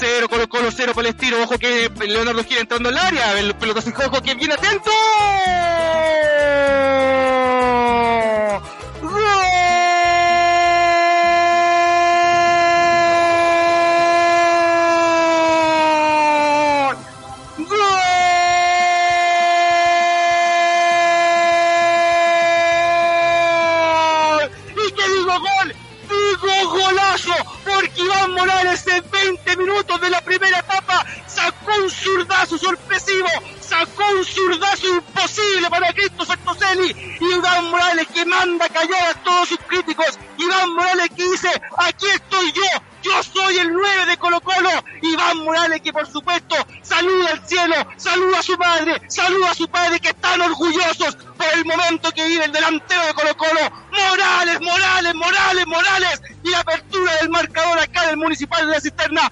de la primera etapa cero, Colo Colo cero Palestino, ojo que Leonardo quiere entrando al área, el pelotazo ojo que viene atento. Minutos de la primera etapa, sacó un zurdazo sorpresivo, sacó un zurdazo imposible para Cristo Toselli y Iván Morales que manda callar a todos sus críticos, Iván Morales que dice, aquí estoy yo, yo soy el 9 de Colo Colo, Morales que por supuesto saluda al cielo, saluda a su padre, saluda a su padre que están orgullosos por el momento que vive el delantero de Colo Colo, Morales, Morales, Morales, Morales, y la apertura del marcador acá del Municipal de la Cisterna,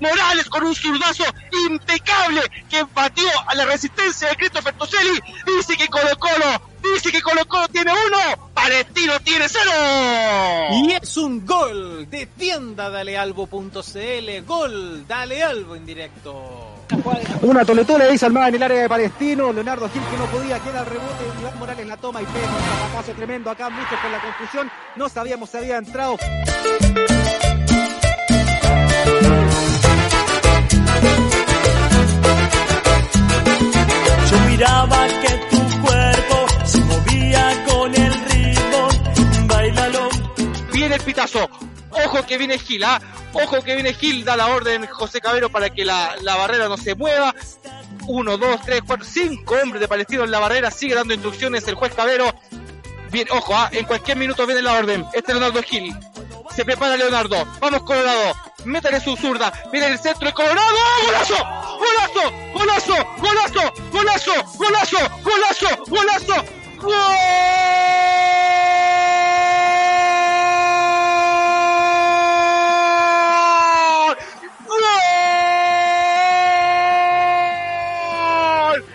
Morales con un zurdazo impecable que batió a la resistencia de Christopher Toselli. Dice que Colo Colo, dice que Colo Colo tiene uno, Palestino tiene cero. Y es un gol de tienda dalealbo.cl. Gol, dale albo en directo. Una toletole dice Almada en el área de Palestino. Leonardo Gil que no podía, queda el rebote. Iván Morales la toma y pega un tremendo acá. Muchos con la confusión. No sabíamos si había entrado. Ojo que viene Gil, ¿ah? Ojo que viene Gil, da la orden José Cabero para que la, la barrera no se mueva. Uno, dos, tres, cuatro, cinco hombres de Palestino en la barrera. Sigue dando instrucciones el juez Cabero. Bien, ojo, ¿ah? en cualquier minuto viene la orden. Este es Leonardo Gil. Se prepara Leonardo. Vamos Colorado. Métale su zurda. Viene el centro de Colorado. ¡Golazo! ¡Golazo! ¡Golazo! ¡Golazo! ¡Golazo! ¡Golazo! ¡Golazo! ¡Golazo! ¡Gol!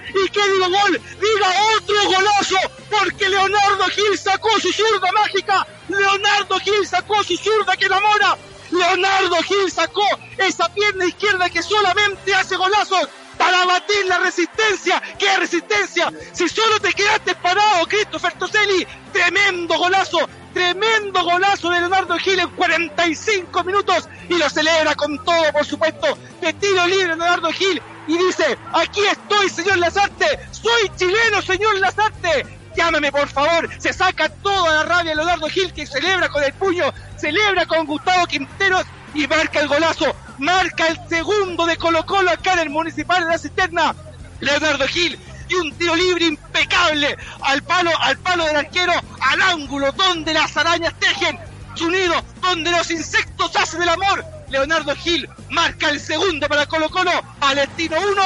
¿Y qué digo gol? Diga otro golazo, porque Leonardo Gil sacó su zurda mágica. Leonardo Gil sacó su zurda que enamora. Leonardo Gil sacó esa pierna izquierda que solamente hace golazos para batir la resistencia. ¿Qué resistencia? Si solo te quedaste parado, Christopher Toselli, tremendo golazo, tremendo golazo de Leonardo Gil en 45 minutos y lo celebra con todo, por supuesto, de tiro libre Leonardo Gil y dice, aquí estoy, señor Lazarte, soy chileno, señor Lazarte, llámame por favor, se saca toda la rabia Leonardo Gil que celebra con el puño, celebra con Gustavo Quinteros y marca el golazo, marca el segundo de Colo Colo acá en el Municipal de la Cisterna, Leonardo Gil y un tiro libre impecable al palo, al palo del arquero, al ángulo donde las arañas tejen su nido, donde los insectos hacen el amor. Leonardo Gil marca el segundo para Colo Colo, Palestino 1,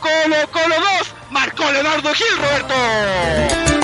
Colo Colo 2, marcó Leonardo Gil, Roberto.